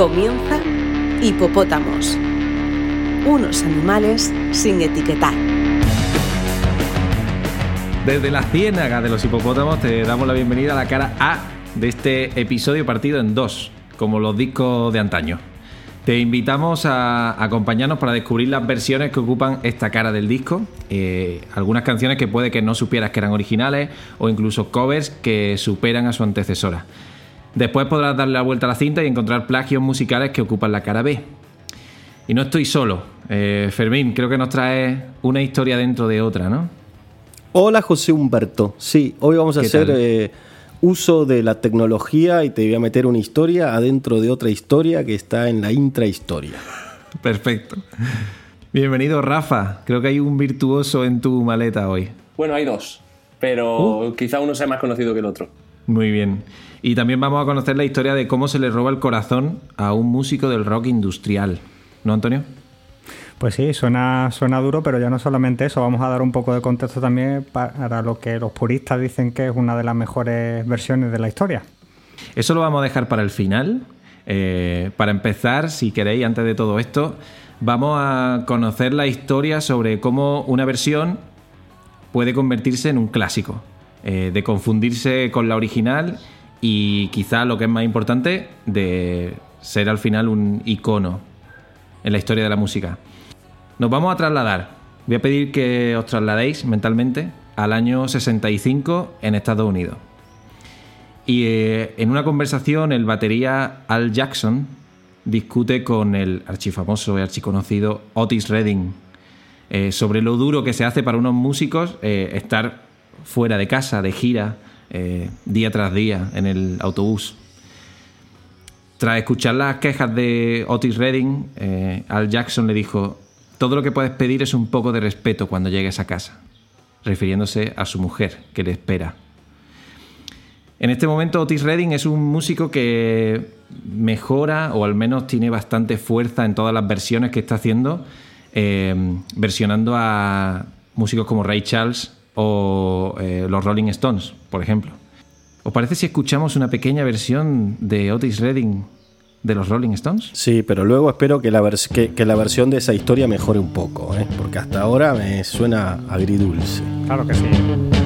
Comienza Hipopótamos. Unos animales sin etiquetar. Desde la ciénaga de los hipopótamos te damos la bienvenida a la cara A de este episodio partido en dos, como los discos de antaño. Te invitamos a acompañarnos para descubrir las versiones que ocupan esta cara del disco, eh, algunas canciones que puede que no supieras que eran originales o incluso covers que superan a su antecesora. Después podrás darle la vuelta a la cinta y encontrar plagios musicales que ocupan la cara B. Y no estoy solo. Eh, Fermín, creo que nos trae una historia dentro de otra, ¿no? Hola José Humberto. Sí, hoy vamos a hacer eh, uso de la tecnología y te voy a meter una historia adentro de otra historia que está en la intrahistoria. Perfecto. Bienvenido Rafa. Creo que hay un virtuoso en tu maleta hoy. Bueno, hay dos, pero uh. quizá uno sea más conocido que el otro. Muy bien. Y también vamos a conocer la historia de cómo se le roba el corazón a un músico del rock industrial. ¿No, Antonio? Pues sí, suena, suena duro, pero ya no solamente eso, vamos a dar un poco de contexto también para lo que los puristas dicen que es una de las mejores versiones de la historia. Eso lo vamos a dejar para el final. Eh, para empezar, si queréis, antes de todo esto, vamos a conocer la historia sobre cómo una versión puede convertirse en un clásico, eh, de confundirse con la original y quizá lo que es más importante, de ser al final un icono en la historia de la música. Nos vamos a trasladar. Voy a pedir que os trasladéis mentalmente al año 65 en Estados Unidos. Y eh, en una conversación el batería Al Jackson discute con el archifamoso y archiconocido Otis Redding eh, sobre lo duro que se hace para unos músicos eh, estar fuera de casa, de gira, eh, día tras día en el autobús. Tras escuchar las quejas de Otis Redding, eh, Al Jackson le dijo, todo lo que puedes pedir es un poco de respeto cuando llegues a casa, refiriéndose a su mujer, que le espera. En este momento Otis Redding es un músico que mejora o al menos tiene bastante fuerza en todas las versiones que está haciendo, eh, versionando a músicos como Ray Charles, o eh, los Rolling Stones, por ejemplo. ¿Os parece si escuchamos una pequeña versión de Otis Redding de los Rolling Stones? Sí, pero luego espero que la, que, la versión de esa historia mejore un poco, ¿eh? porque hasta ahora me suena agridulce. Claro que sí.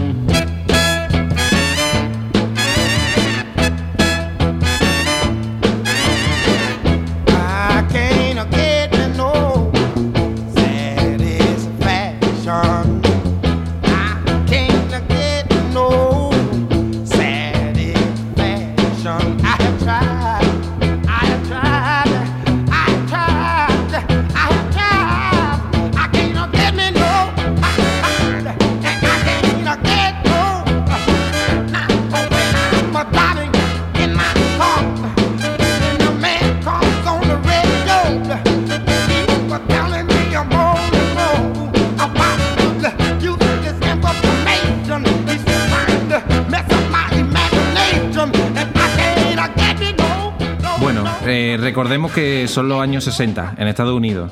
Recordemos que son los años 60 en Estados Unidos.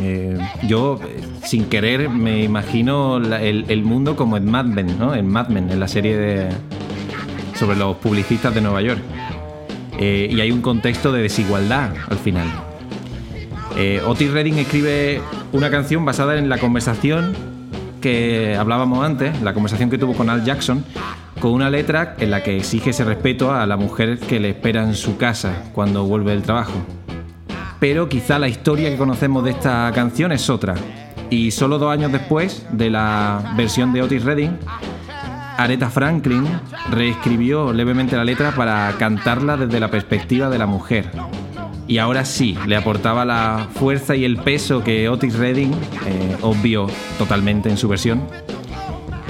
Eh, yo, sin querer, me imagino el, mundo como en Mad Men, ¿no? En Mad Men, en la serie de, sobre los publicistas de Nueva York. Eh, y hay un contexto de desigualdad al final. Eh, Otis Redding escribe una canción basada en la conversación que hablábamos antes, la conversación que tuvo con Al Jackson, con una letra en la que exige ese respeto a la mujer que le espera en su casa cuando vuelve del trabajo. Pero quizá la historia que conocemos de esta canción es otra. Y solo dos años después de la versión de Otis Redding, Aretha Franklin reescribió levemente la letra para cantarla desde la perspectiva de la mujer. Y ahora sí, le aportaba la fuerza y el peso que Otis Redding eh, obvió totalmente en su versión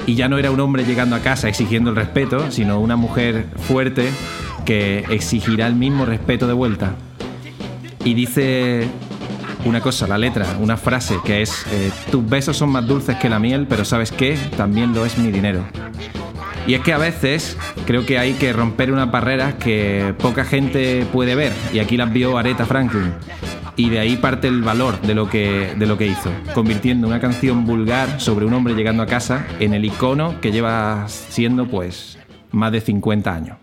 y ya no era un hombre llegando a casa exigiendo el respeto, sino una mujer fuerte que exigirá el mismo respeto de vuelta. Y dice una cosa, la letra, una frase que es, eh, tus besos son más dulces que la miel, pero sabes qué, también lo es mi dinero. Y es que a veces creo que hay que romper unas barreras que poca gente puede ver, y aquí las vio Aretha Franklin y de ahí parte el valor de lo que, de lo que hizo, convirtiendo una canción vulgar sobre un hombre llegando a casa en el icono que lleva siendo pues más de 50 años.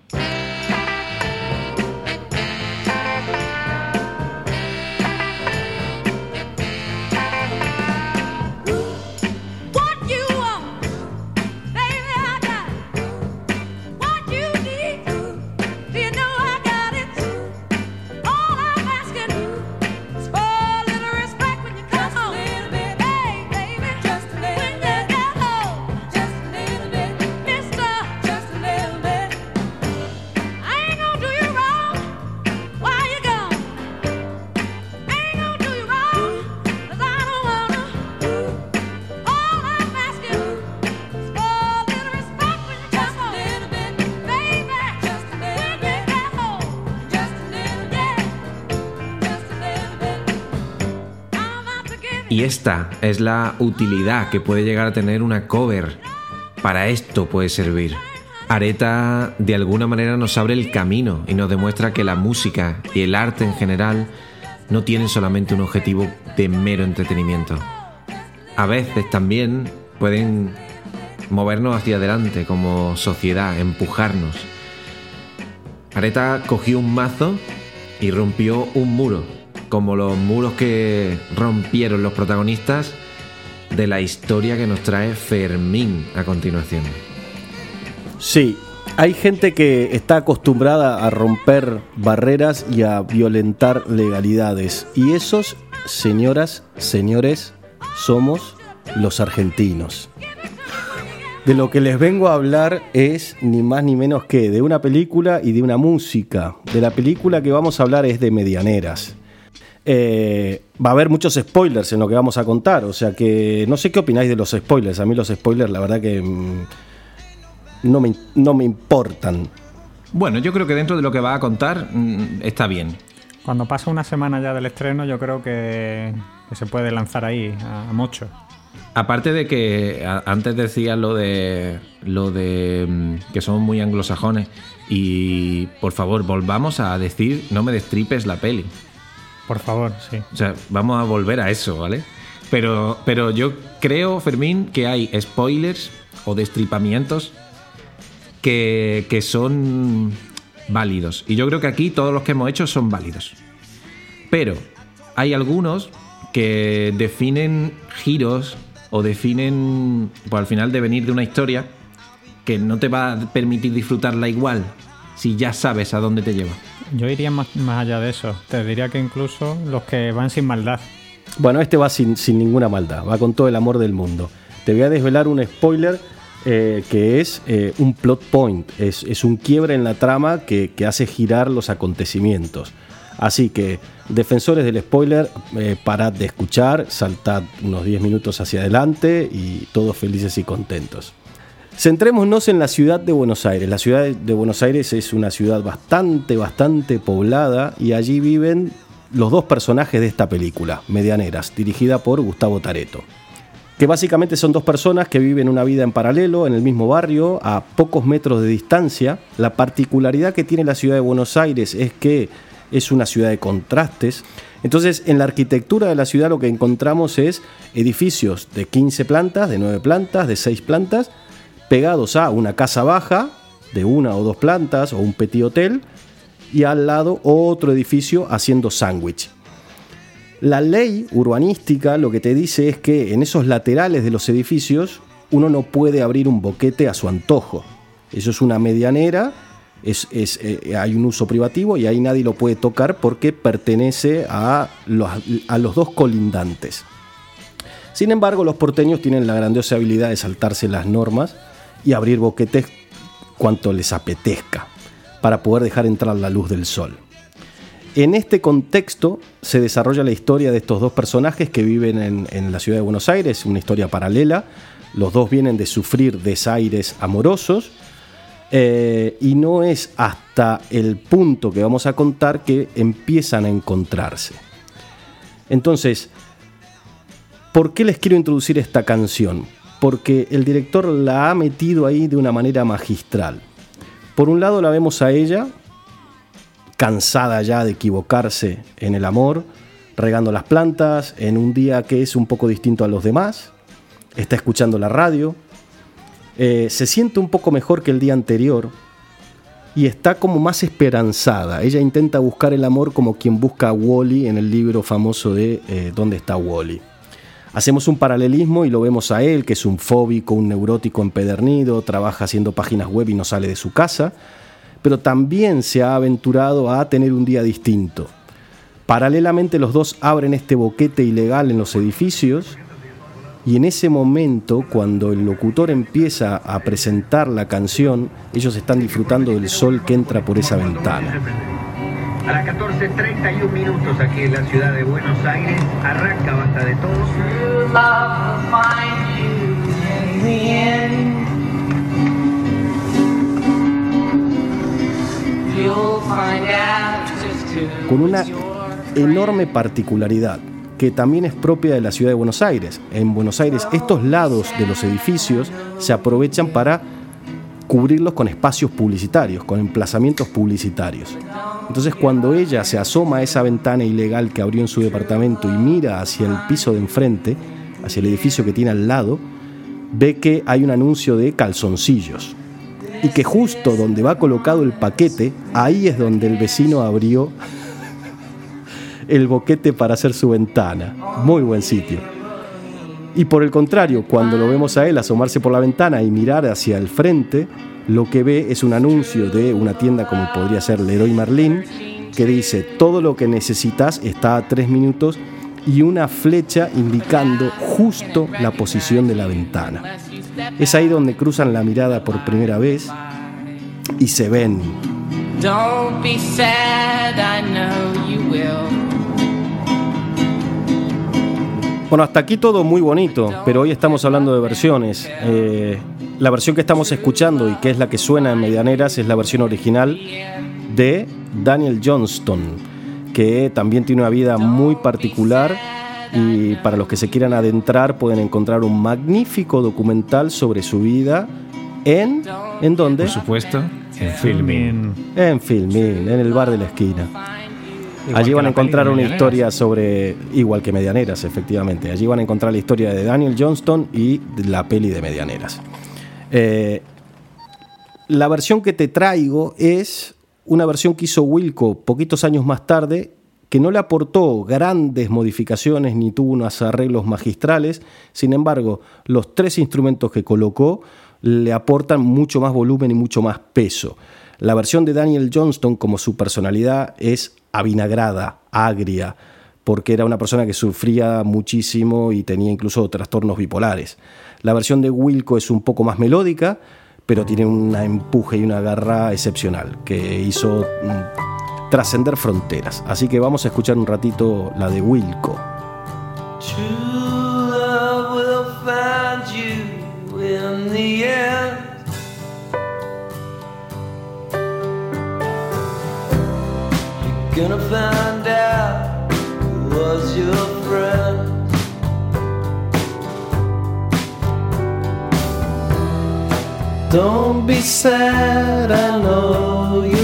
Esta es la utilidad que puede llegar a tener una cover. Para esto puede servir. Areta de alguna manera nos abre el camino y nos demuestra que la música y el arte en general no tienen solamente un objetivo de mero entretenimiento. A veces también pueden movernos hacia adelante como sociedad, empujarnos. Areta cogió un mazo y rompió un muro, como los muros que rompieron los protagonistas de la historia que nos trae Fermín a continuación. Sí, hay gente que está acostumbrada a romper barreras y a violentar legalidades. Y esos, señoras, señores, somos los argentinos. De lo que les vengo a hablar es ni más ni menos que de una película y de una música. De la película que vamos a hablar es de Medianeras. Eh, va a haber muchos spoilers en lo que vamos a contar, o sea que no sé qué opináis de los spoilers. A mí los spoilers, la verdad que mm, no, me, no me importan. Bueno, yo creo que dentro de lo que va a contar mm, está bien. Cuando pasa una semana ya del estreno, yo creo que, que se puede lanzar ahí a, a mucho. Aparte de que a- antes decías lo de lo de mm, que somos muy anglosajones y por favor volvamos a decir no me destripes la peli. Por favor, sí. O sea, vamos a volver a eso, ¿vale? Pero, pero yo creo, Fermín, que hay spoilers o destripamientos que, que son válidos. Y yo creo que aquí todos los que hemos hecho son válidos. Pero hay algunos que definen giros o definen, pues al final, de venir de una historia que no te va a permitir disfrutarla igual si ya sabes a dónde te lleva. Yo iría más, más allá de eso. Te diría que incluso los que van sin maldad. Bueno, este va sin, sin ninguna maldad, va con todo el amor del mundo. Te voy a desvelar un spoiler eh, que es eh, un plot point, es, es un quiebre en la trama que, que hace girar los acontecimientos. Así que, defensores del spoiler, eh, parad de escuchar, saltad unos 10 minutos hacia adelante y todos felices y contentos. Centrémonos en la ciudad de Buenos Aires. La ciudad de Buenos Aires es una ciudad bastante, bastante poblada y allí viven los dos personajes de esta película, Medianeras, dirigida por Gustavo Tareto. Que básicamente son dos personas que viven una vida en paralelo en el mismo barrio, a pocos metros de distancia. La particularidad que tiene la ciudad de Buenos Aires es que es una ciudad de contrastes. Entonces, en la arquitectura de la ciudad lo que encontramos es edificios de 15 plantas, de 9 plantas, de 6 plantas, pegados a una casa baja de una o dos plantas o un petit hotel y al lado otro edificio haciendo sándwich. La ley urbanística lo que te dice es que en esos laterales de los edificios uno no puede abrir un boquete a su antojo. Eso es una medianera, es, es, eh, hay un uso privativo y ahí nadie lo puede tocar porque pertenece a los, a los dos colindantes. Sin embargo, los porteños tienen la grandiosa habilidad de saltarse las normas y abrir boquetes cuanto les apetezca para poder dejar entrar la luz del sol. En este contexto se desarrolla la historia de estos dos personajes que viven en, la ciudad de Buenos Aires, una historia paralela. Los dos vienen de sufrir desaires amorosos eh, y no es hasta el punto que vamos a contar que empiezan a encontrarse. Entonces, ¿por qué les quiero introducir esta canción? Porque el director la ha metido ahí de una manera magistral. Por un lado la vemos a ella, cansada ya de equivocarse en el amor, regando las plantas en un día que es un poco distinto a los demás, está escuchando la radio, eh, se siente un poco mejor que el día anterior y está como más esperanzada. Ella intenta buscar el amor como quien busca a Wally en el libro famoso de eh, ¿Dónde está Wally? Hacemos un paralelismo y lo vemos a él, que es un fóbico, un neurótico empedernido, trabaja haciendo páginas web y no sale de su casa, pero también se ha aventurado a tener un día distinto. Paralelamente los dos abren este boquete ilegal en los edificios y en ese momento, cuando el locutor empieza a presentar la canción, ellos están disfrutando del sol que entra por esa ventana. A las 14.31 minutos aquí en la ciudad de Buenos Aires, arranca Basta de Todos. Con una enorme particularidad. que también es propia de la ciudad de Buenos Aires. En Buenos Aires estos lados de los edificios se aprovechan para cubrirlos con espacios publicitarios, con emplazamientos publicitarios. Entonces cuando ella se asoma a esa ventana ilegal que abrió en su departamento y mira hacia el piso de enfrente, hacia el edificio que tiene al lado, ve que hay un anuncio de calzoncillos. Y que justo donde va colocado el paquete, ahí es donde el vecino abrió el boquete para hacer su ventana. Muy buen sitio. Y por el contrario, cuando lo vemos a él asomarse por la ventana y mirar hacia el frente, lo que ve es un anuncio de una tienda como podría ser Leroy Merlin, que dice, todo lo que necesitas está a tres minutos y una flecha indicando justo la posición de la ventana. Es ahí donde cruzan la mirada por primera vez y se ven. Don't be sad, I know you will. Bueno, hasta aquí todo muy bonito, pero hoy estamos hablando de versiones. Eh, la versión que estamos escuchando y que es la que suena en Medianeras es la versión original de Daniel Johnston, que también tiene una vida muy particular y para los que se quieran adentrar pueden encontrar un magnífico documental sobre su vida en ¿en dónde? Por supuesto, en Filmin. En Filmin, en el bar de la esquina. Allí van a encontrar una historia sobre, igual que Medianeras, efectivamente. Allí van a encontrar la historia de Daniel Johnston y la peli de Medianeras. Eh, la versión que te traigo es una versión que hizo Wilco poquitos años más tarde, que no le aportó grandes modificaciones ni tuvo unos arreglos magistrales. Sin embargo, los tres instrumentos que colocó le aportan mucho más volumen y mucho más peso. La versión de Daniel Johnston, como su personalidad, es avinagrada, agria, porque era una persona que sufría muchísimo y tenía incluso trastornos bipolares. La versión de Wilco es un poco más melódica, pero tiene un empuje y una garra excepcional que hizo mm, trascender fronteras. Así que vamos a escuchar un ratito la de Wilco. Gonna find out who was your friend. Don't be sad, I know you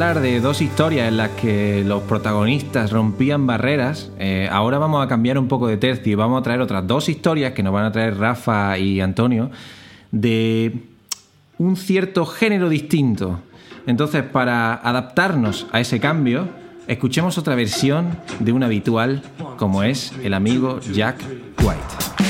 de dos historias en las que los protagonistas rompían barreras, eh, ahora vamos a cambiar un poco de tercio y vamos a traer otras dos historias que nos van a traer Rafa y Antonio de un cierto género distinto. Entonces, para adaptarnos a ese cambio, escuchemos otra versión de un habitual como es el amigo Jack White.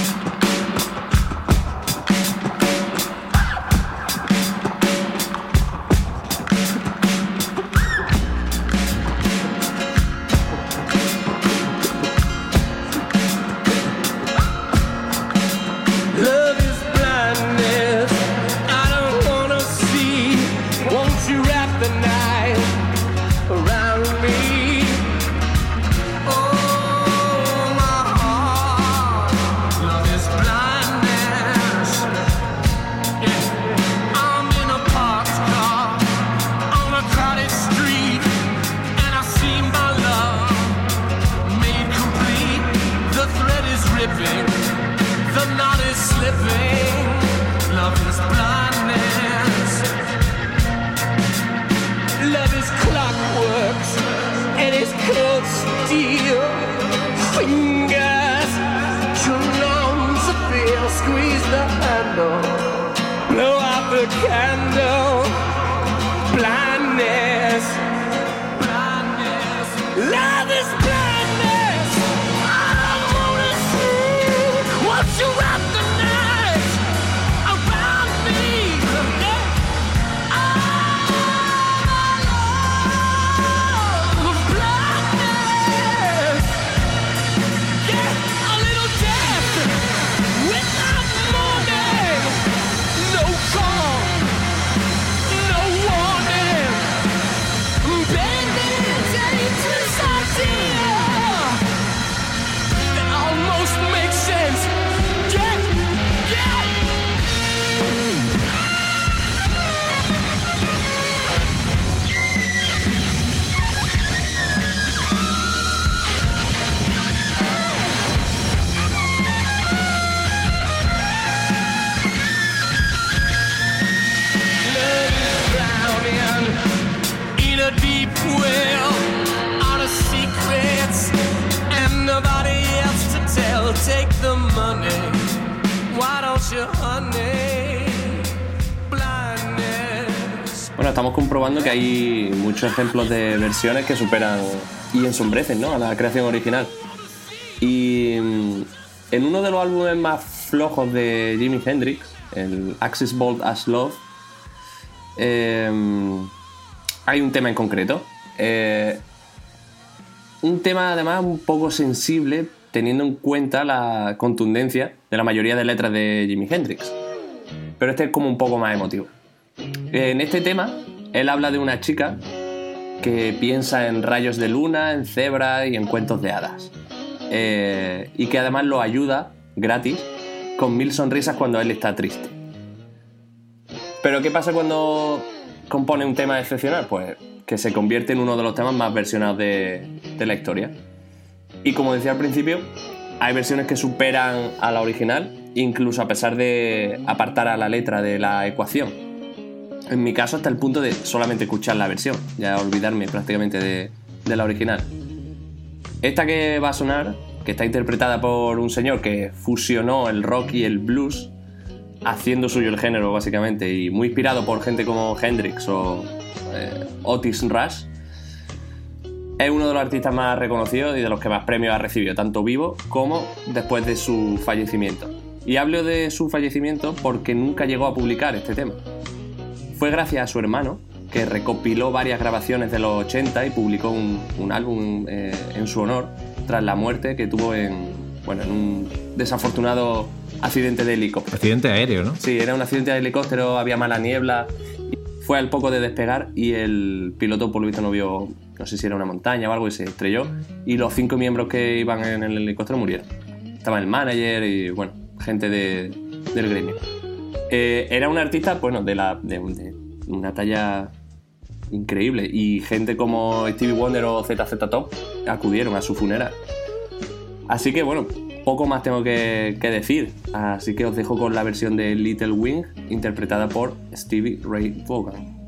Hay muchos ejemplos de versiones que superan y ensombrecen a la creación original. Y mm, en uno de los álbumes más flojos de Jimi Hendrix, el Axis Bold as Love, eh, hay un tema en concreto. Eh, un tema además un poco sensible teniendo en cuenta la contundencia de la mayoría de letras de Jimi Hendrix. Pero este es como un poco más emotivo. En este tema, él habla de una chica que piensa en rayos de luna, en cebras y en cuentos de hadas. Eh, y que además lo ayuda gratis con mil sonrisas cuando él está triste. Pero ¿qué pasa cuando compone un tema excepcional? Pues que se convierte en uno de los temas más versionados de, de la historia. Y como decía al principio, hay versiones que superan a la original, incluso a pesar de apartar a la letra de la ecuación. En mi caso, hasta el punto de solamente escuchar la versión, ya olvidarme prácticamente de, la original. Esta que va a sonar, que está interpretada por un señor que fusionó el rock y el blues, haciendo suyo el género básicamente, y muy inspirado por gente como Hendrix o eh, Otis Rush, es uno de los artistas más reconocidos y de los que más premios ha recibido, tanto vivo como después de su fallecimiento. Y hablo de su fallecimiento porque nunca llegó a publicar este tema. Fue gracias a su hermano, que recopiló varias grabaciones de los 80 y publicó un, un álbum eh, en su honor tras la muerte que tuvo en, bueno, en un desafortunado accidente de helicóptero. Accidente aéreo, ¿no? Sí, era un accidente de helicóptero, había mala niebla. Fue al poco de despegar y el piloto, por lo visto, no vio, no sé si era una montaña o algo, y se estrelló. Y los cinco miembros que iban en el helicóptero murieron. Estaba el manager y, bueno, gente de- del gremio. Eh, era un artista, bueno, de, la, de, una talla increíble. Y gente como Stevie Wonder o ZZ Top acudieron a su funeral. Así que bueno, poco más tengo que, que decir. Así que os dejo con la versión de Little Wing, interpretada por Stevie Ray Vaughan.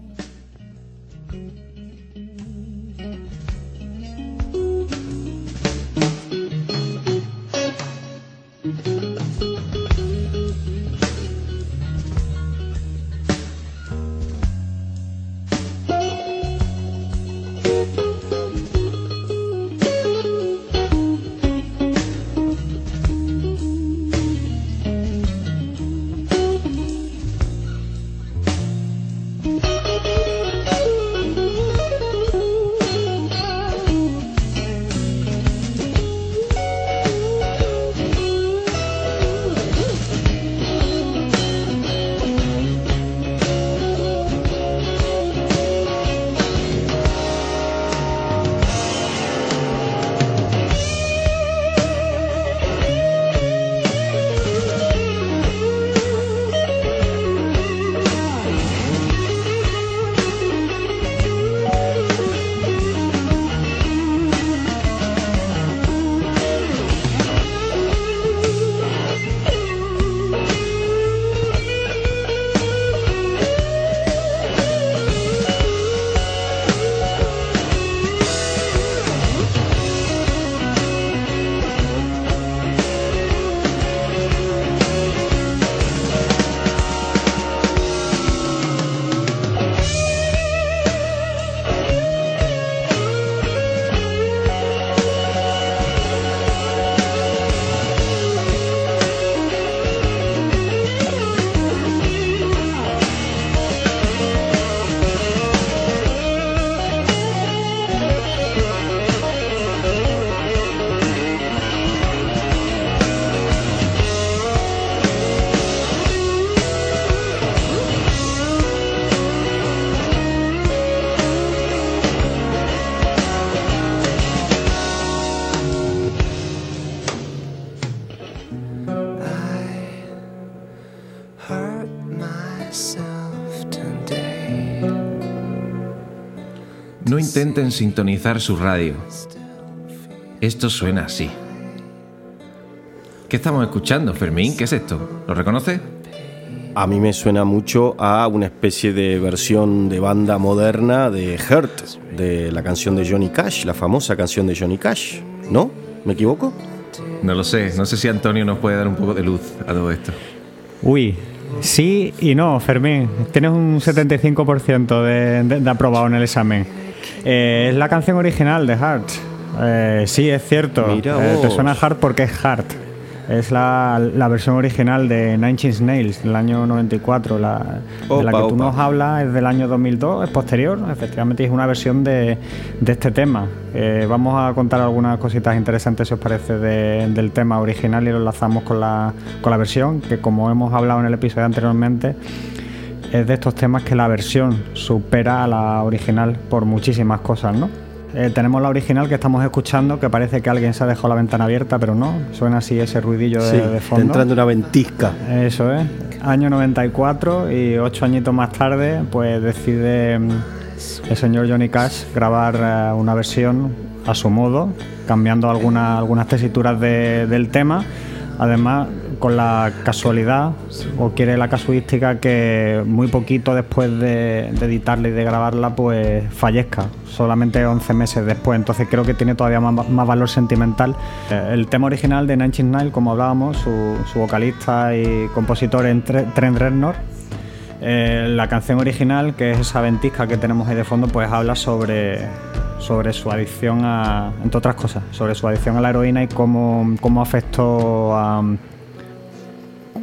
Intenten sintonizar su radio. Esto suena así. ¿Qué estamos escuchando, Fermín? ¿Qué es esto? ¿Lo reconoces? A mí me suena mucho a una especie de versión de banda moderna de Hurt, de la canción de Johnny Cash, la famosa canción de Johnny Cash. ¿No? ¿Me equivoco? No lo sé. No sé si Antonio nos puede dar un poco de luz a todo esto. Uy, sí y no, Fermín. Tienes un 75% de, de- de aprobado en el examen. Eh, es la canción original de Heart. Eh, sí, es cierto. Eh, te suena Heart porque es Heart. Es la, la versión original de Nine Inch Nails del año 94. La, de la que tú opa. nos hablas es del año 2002, es posterior. Efectivamente, es una versión de, de este tema. Eh, vamos a contar algunas cositas interesantes, si os parece, de- del tema original y lo enlazamos con la, con la versión, que como hemos hablado en el episodio anteriormente, es de estos temas que la versión supera a la original por muchísimas cosas, ¿no? Eh, tenemos la original que estamos escuchando, que parece que alguien se ha dejado la ventana abierta, pero no, suena así ese ruidillo de, Sí, de está fondo. entrando una ventisca. Eso es, año 94 y ocho añitos más tarde, pues decide mm, el señor Johnny Cash grabar eh, una versión a su modo, cambiando alguna- algunas tesituras de- del tema. Además, con la casualidad, o quiere la casuística, que muy poquito después de, editarla y de grabarla, pues fallezca, solamente 11 meses después. Entonces creo que tiene todavía más, valor sentimental. Eh, El tema original de Nine Inch Nails, como hablábamos, su, vocalista y compositor Tre- Trent Reznor. Eh, la canción original, que es esa ventisca que tenemos ahí de fondo, pues habla sobre, sobre su adicción a, entre otras cosas, sobre su adicción a la heroína y cómo, cómo afectó a,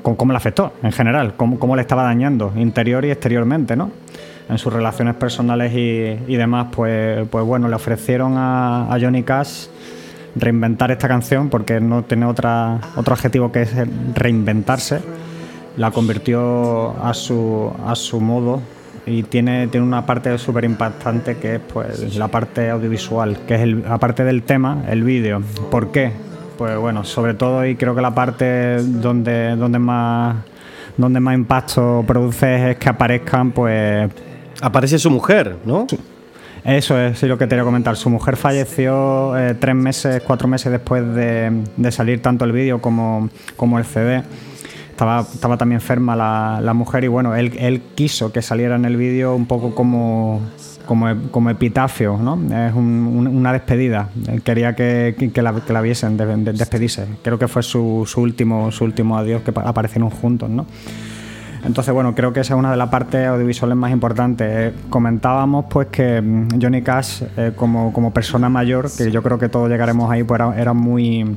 cómo, cómo afectó en general, cómo, cómo le estaba dañando interior y exteriormente, ¿no? En sus relaciones personales y, y demás, pues, pues bueno, le ofrecieron a, a Johnny Cash reinventar esta canción porque no tiene otra, otro adjetivo que es reinventarse. La convirtió a su, a su modo y tiene, tiene una parte súper impactante que es pues, la parte audiovisual, que es el, aparte del tema, el vídeo. ¿Por qué? Pues bueno, sobre todo y creo que la parte donde, donde más donde más impacto produce es que aparezcan pues Aparece su mujer, ¿no? eso es sí, lo que te quería comentar. Su mujer falleció eh, tres meses, cuatro meses después de, de salir tanto el vídeo como, como el CD. Estaba, también enferma la, mujer y bueno, él, quiso que saliera en el vídeo un poco como, como, como epitafio, ¿no? Es un- un- una despedida. Él quería que, que- la, que la viesen de- de- despedirse. Creo que fue su, su último, su último adiós que pa- aparecieron juntos, ¿no? Entonces, bueno, creo que esa es una de las partes audiovisuales más importantes. Eh, comentábamos pues que mm, Johnny Cash, eh, como, como persona mayor, que yo creo que todos llegaremos ahí, pues era muy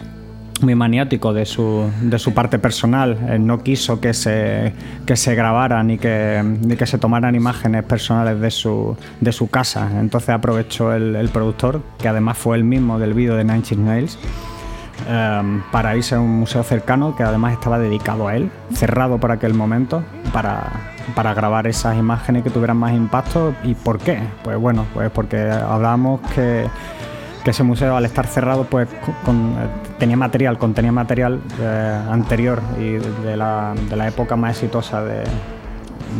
muy maniático de su, de su parte personal. Él no quiso que se, que se grabaran ni que, ni que se tomaran imágenes personales de su, de su casa. Entonces aprovechó el, el productor, que además fue el mismo del vídeo de Nine Inch Nails, em, para irse a un museo cercano que además estaba dedicado a él, cerrado por aquel momento, para, para grabar esas imágenes que tuvieran más impacto. ¿Y por qué? Pues bueno, pues porque hablábamos que, que ese museo al estar cerrado pues con- con- eh, tenía material, contenía material eh, anterior y de la, de la época más exitosa de,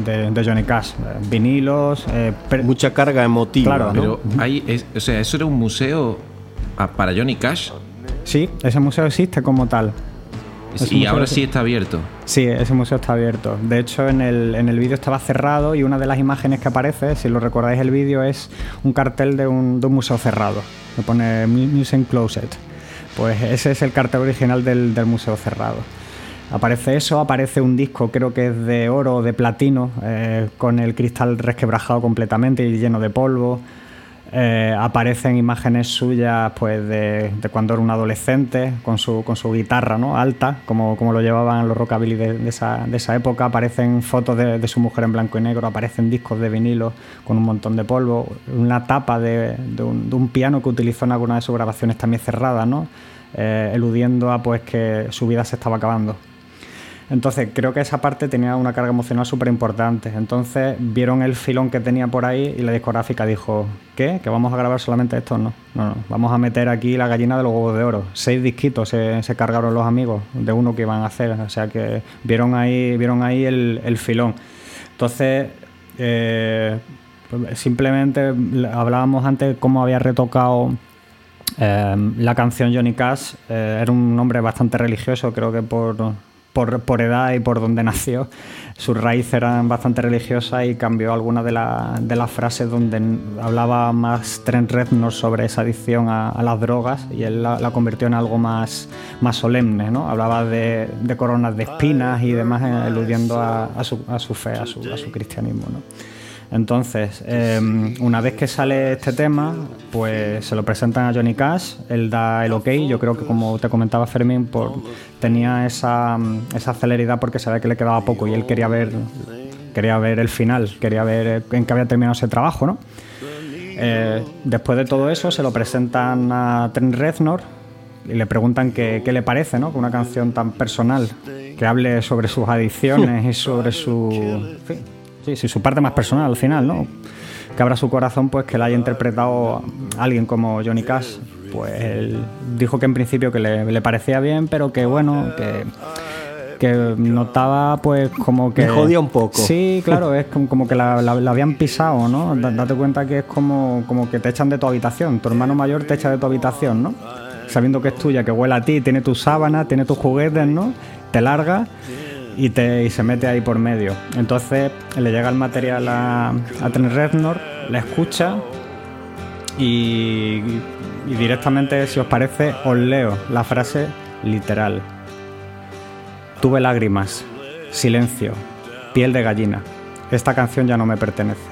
de, de Johnny Cash. Eh, vinilos, eh, Mucha carga emotiva. Claro, ¿no? Pero hay, es- o sea, eso era un museo ah, para Johnny Cash Sí, ese museo existe como tal. Es y ahora que- sí está abierto. Sí, ese museo está abierto. De hecho, en el, en el vídeo estaba cerrado y una de las imágenes que aparece, si lo recordáis el vídeo, es un cartel de un, de un museo cerrado. Me pone Mu- Museum Closet. Pues ese es el cartel original del, del museo cerrado. Aparece eso, aparece un disco, creo que es de oro o de platino, eh, con el cristal resquebrajado completamente y lleno de polvo. Eh, aparecen imágenes suyas pues de, cuando era un adolescente con su, con su guitarra ¿no? alta, como, como lo llevaban los rockabilly de, esa, de esa época. Aparecen fotos de, su mujer en blanco y negro, aparecen discos de vinilo con un montón de polvo, una tapa de, un, un piano que utilizó en alguna de sus grabaciones también cerrada, ¿no? Eh, eludiendo a pues que su vida se estaba acabando. Entonces creo que esa parte tenía una carga emocional súper importante. Entonces vieron el filón que tenía por ahí y la discográfica dijo, ¿qué? ¿Que vamos a grabar solamente esto? No, no, no. Vamos a meter aquí la gallina de los huevos de oro. Seis disquitos se, cargaron los amigos de uno que iban a hacer. O sea que vieron ahí, vieron ahí el, filón. Entonces, eh, simplemente le- hablábamos antes cómo había retocado eh, la canción Johnny Cash. Eh, era un hombre bastante religioso, creo que por, por, por edad y por donde nació. Sus raíces eran bastante religiosas y cambió algunas de, de las frases donde hablaba más Trent Reznor sobre esa adicción a, a las drogas y él la, la convirtió en algo más, más solemne. ¿no? Hablaba de, de coronas de espinas y demás, eh, eludiendo a, a su, a su fe, a su, su cristianismo. ¿no? Entonces, eh, una vez que sale este tema, pues se lo presentan a Johnny Cash, él da el ok, yo creo que como te comentaba Fermín, por, tenía esa, esa celeridad porque sabía que le quedaba poco y él quería ver, quería ver el final, quería ver en qué había terminado ese trabajo, ¿no? Eh, después de todo eso se lo presentan a Trent Reznor y le preguntan qué, qué le parece, ¿no? Una canción tan personal que hable sobre sus adicciones y sobre su, sí, sí, su parte más personal al final, ¿no? Que abra su corazón, pues que la haya interpretado alguien como Johnny Cash. Pues él dijo que en principio que le, le parecía bien, pero que bueno, que que notaba pues como que Me jodía un poco. sí claro es como, que la, la- la habían pisado no Da- date cuenta que es como, como que te echan de tu habitación tu hermano mayor te echa de tu habitación no sabiendo que es tuya que huele a ti tiene tus sábanas tiene tus juguetes no te larga y, te, y se mete ahí por medio entonces le llega el material a, a Reznor la escucha y directamente si os parece os leo la frase literal Tuve lágrimas, silencio, piel de gallina. Esta canción ya no me pertenece.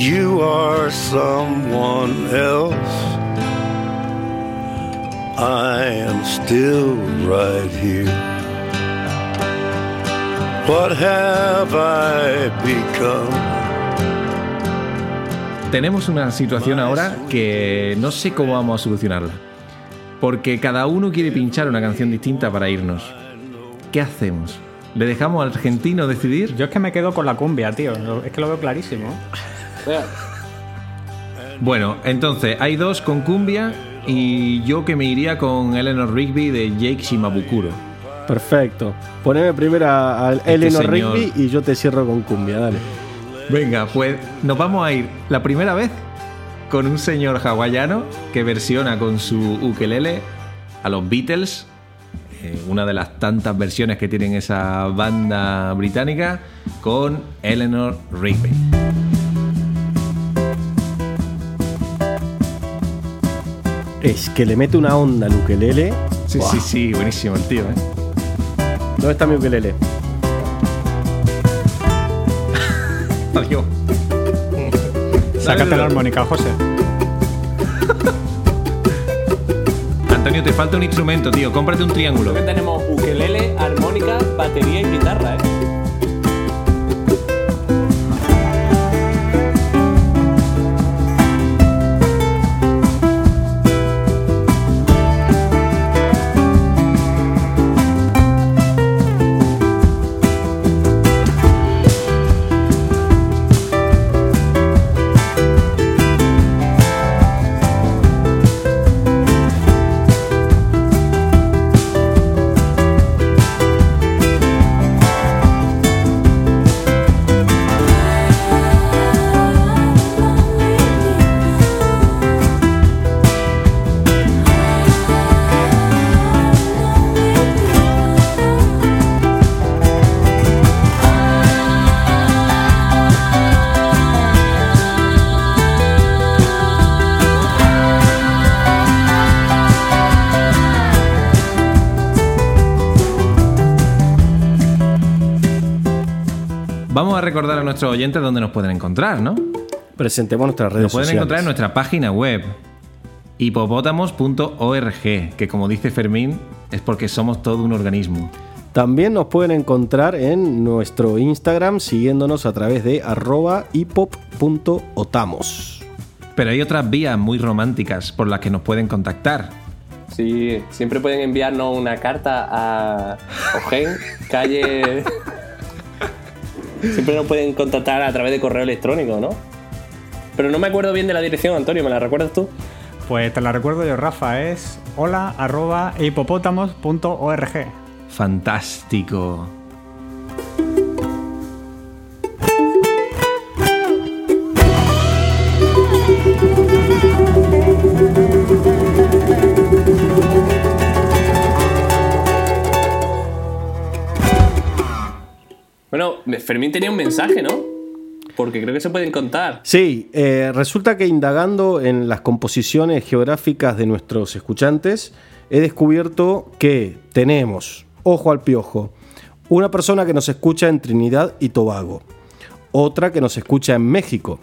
You are someone else. I am still right here. What have I become? Tenemos una situación ahora que no sé cómo vamos a solucionarla. Porque cada uno quiere pinchar una canción distinta para irnos. ¿Qué hacemos? ¿Le dejamos al argentino decidir? Yo es que me quedo con la cumbia, tío. Es que lo veo clarísimo. Bueno, entonces hay dos con cumbia y yo que me iría con Eleanor Rigby de Jake Shimabukuro. Perfecto. Poneme primero a, a Eleanor señor- Rigby y yo te cierro con cumbia, dale. Venga, pues nos vamos a ir la primera vez con un señor hawaiano que versiona con su ukelele a los Beatles, eh, una de las tantas versiones que tienen esa banda británica, con Eleanor Rigby. Es que le mete una onda al ukelele. Sí, sí, sí, buenísimo el tío, ¿eh? ¿Dónde está mi ukelele? Adiós. Sácate la armónica, José. Antonio, te falta un instrumento, tío. Cómprate un triángulo. Creo que tenemos ukelele, armónica, batería y guitarra, ¿eh? Nuestros oyentes dónde nos pueden encontrar, ¿no? Presentemos nuestras redes Nos pueden sociales. encontrar en nuestra página web hipopótamos.org, que como dice Fermín, es porque somos todo un organismo. También nos pueden encontrar en nuestro Instagram siguiéndonos a través de arroba hipop.otamos. Pero hay otras vías muy románticas por las que nos pueden contactar. Sí, siempre pueden enviarnos una carta a Ogen, calle. Siempre nos pueden contactar a través de correo electrónico, ¿no? Pero no me acuerdo bien de la dirección, Antonio, ¿me la recuerdas tú? Pues te la recuerdo yo, Rafa, es hola arroba hipopótamos.org. Fantástico. Fermín tenía un mensaje, ¿no? Porque creo que se pueden contar. Sí, eh, resulta que indagando en las composiciones geográficas de nuestros escuchantes, he descubierto que tenemos, ojo al piojo, una persona que nos escucha en Trinidad y Tobago, otra que nos escucha en México.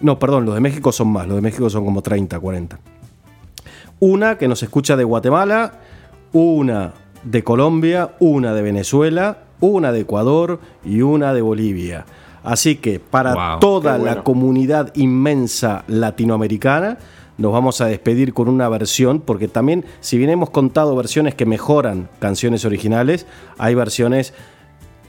No, perdón, los de México son más, los de México son como 30, 40. Una que nos escucha de Guatemala, una de Colombia, una de Venezuela, una de Ecuador y una de Bolivia. Así que para Wow, toda la comunidad inmensa latinoamericana, nos vamos a despedir con una versión, porque también, si bien hemos contado versiones que mejoran canciones originales, hay versiones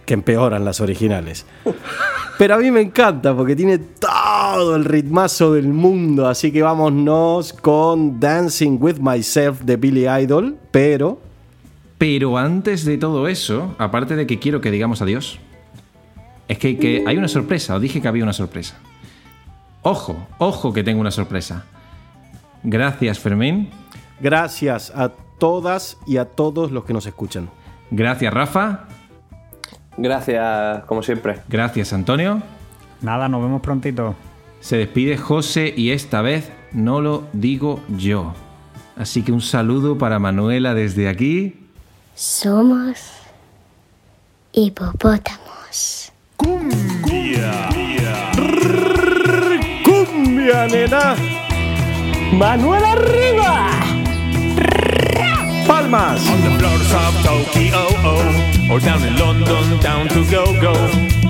que empeoran las originales. Pero a mí me encanta porque tiene todo el ritmazo del mundo, así que vámonos con Dancing with Myself de Billy Idol, pero Pero antes de todo eso, aparte de que quiero que digamos adiós, es que, que hay una sorpresa, os dije que había una sorpresa. Ojo, ojo que tengo una sorpresa. Gracias Fermín, gracias a todas y a todos los que nos escuchan. gracias Rafa, Gracias, como siempre. gracias Antonio. Nada, nos vemos prontito. Se despide José y esta vez no lo digo yo. Así que un saludo para Manuela desde aquí. Somos hipopótamos. ¡Cumbia, Cumbia, nena! ¡Manuel arriba! ¡Palmas! On the floors of Tokyo, oh, oh, or down in London, down to go go.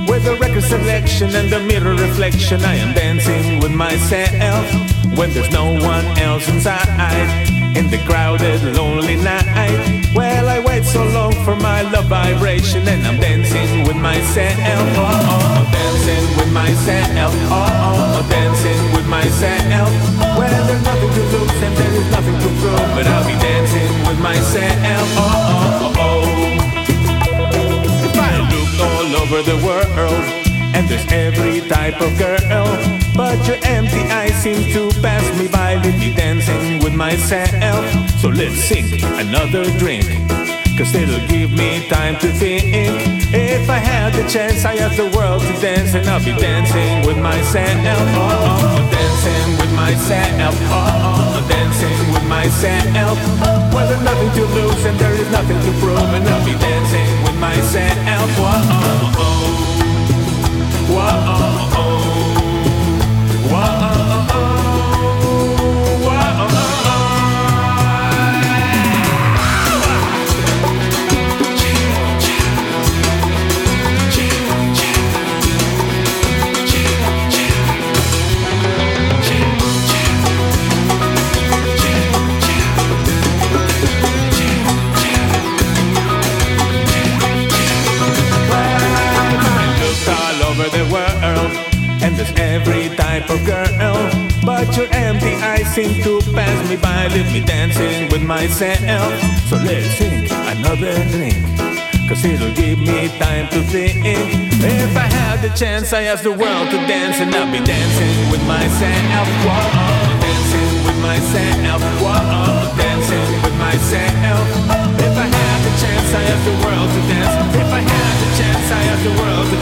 With the record selection and the mirror reflection, I am dancing with myself when there's no one else inside. In the crowded, lonely night. Well, I wait so long for my love vibration, and I'm dancing with myself. Oh, oh, oh, dancing with myself. Oh, oh, oh, dancing with myself. Well, there's nothing to lose and there is nothing to prove, but I'll be dancing with myself. Oh, oh, oh, oh. If I look all over the world, and there's every type of girl, but your empty eyes seem to pass me by. Leave me dancing with myself. So let's sink another drink. Cause it'll give me time to think. If I had the chance, I ask the world to dance, and I'll be dancing with myself. Oh, oh, oh, dancing with myself. Oh, oh, oh, dancing with myself. Well, there's nothing to lose, and there is nothing to prove, and I'll be dancing with myself. Oh, oh, oh. Whoa, oh, oh. Myself. So let's sink another drink. Cause it'll give me time to think. If I had the chance, I ask the world to dance, and I'll be dancing with myself. Whoa, dancing with myself. Whoa, dancing with myself. If I had the chance, I ask the world to dance. If I had the chance, I ask the world to